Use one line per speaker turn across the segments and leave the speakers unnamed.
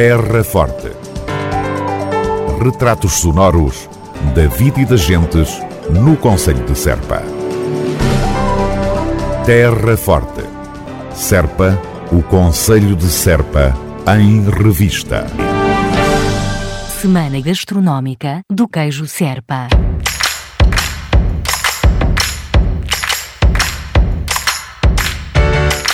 Terra Forte. Retratos sonoros da vida e das gentes no Conselho de Serpa. Terra Forte. Serpa, o Conselho de Serpa, em revista.
Semana Gastronómica do Queijo Serpa.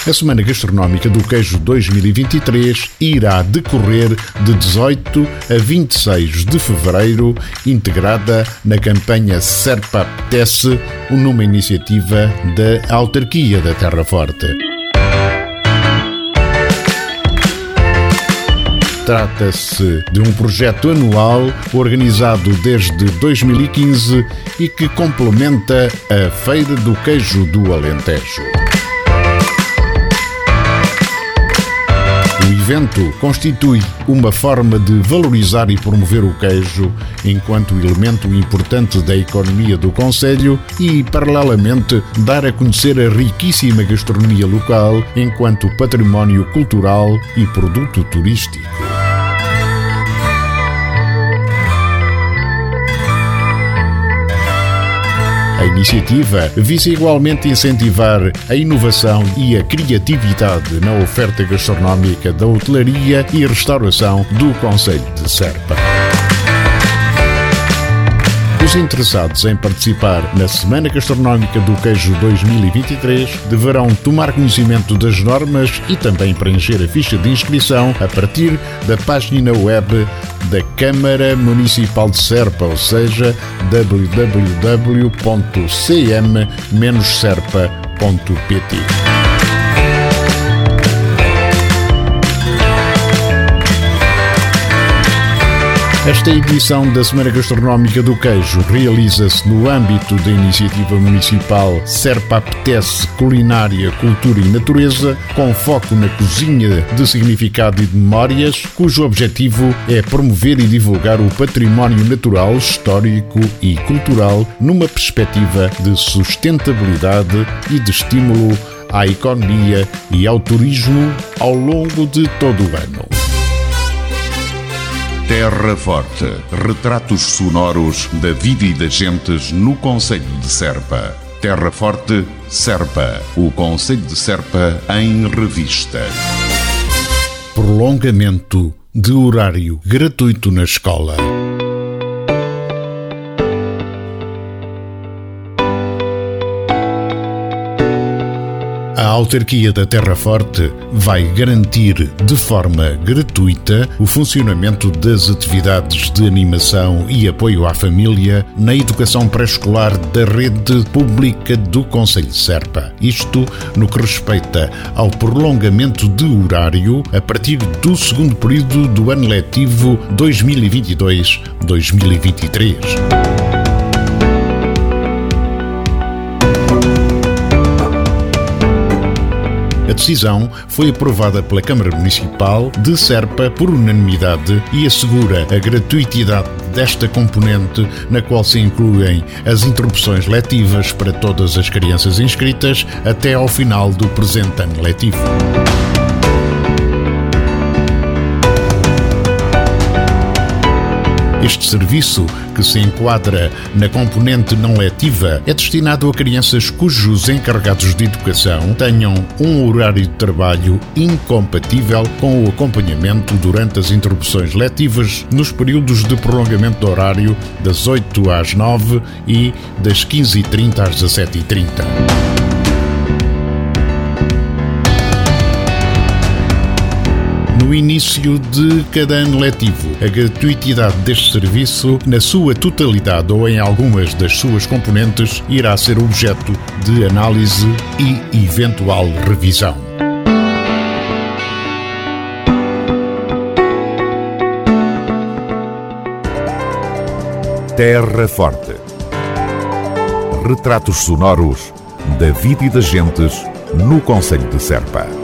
A Semana Gastronómica do Queijo 2023 irá decorrer de 18 a 26 de fevereiro, integrada na campanha Serpa Apetece, numa iniciativa da Autarquia da Terra Forte. Trata-se de um projeto anual organizado desde 2015 e que complementa a Feira do Queijo do Alentejo. Evento constitui uma forma de valorizar e promover o queijo enquanto elemento importante da economia do Conselho e, paralelamente, dar a conhecer a riquíssima gastronomia local enquanto património cultural e produto turístico. Iniciativa visa igualmente incentivar a inovação e a criatividade na oferta gastronómica da hotelaria e restauração do Conselho de Serpa. Os interessados em participar na Semana Gastronómica do Queijo 2023 deverão tomar conhecimento das normas e também preencher a ficha de inscrição a partir da página web da Câmara Municipal de Serpa, ou seja, www.cm-serpa.pt. Esta edição da Semana Gastronómica do Queijo realiza-se no âmbito da iniciativa municipal Serpa Apetece Culinária, Cultura e Natureza, com foco na cozinha de significado e de memórias, cujo objetivo é promover e divulgar o património natural, histórico e cultural numa perspectiva de sustentabilidade e de estímulo à economia e ao turismo ao longo de todo o ano.
Terra Forte. Retratos sonoros da vida e das gentes no Conselho de Serpa. Terra Forte, Serpa. O Conselho de Serpa em revista.
Prolongamento de horário gratuito na escola. A autarquia da Terra Forte vai garantir de forma gratuita o funcionamento das atividades de animação e apoio à família na educação pré-escolar da rede pública do Conselho Serpa. Isto no que respeita ao prolongamento de horário a partir do segundo período do ano letivo 2022-2023. Decisão foi aprovada pela Câmara Municipal de Serpa por unanimidade e assegura a gratuitidade desta componente, na qual se incluem as interrupções letivas para todas as crianças inscritas até ao final do presente ano letivo. Este serviço, que se enquadra na componente não letiva, é destinado a crianças cujos encarregados de educação tenham um horário de trabalho incompatível com o acompanhamento durante as interrupções letivas nos períodos de prolongamento do horário das 8 às 9 e das 15h30 às 17h30. Início de cada ano letivo. A gratuitidade deste serviço, na sua totalidade ou em algumas das suas componentes, irá ser objeto de análise e eventual revisão.
Terra Forte. Retratos sonoros da vida e das gentes no Conselho de Serpa.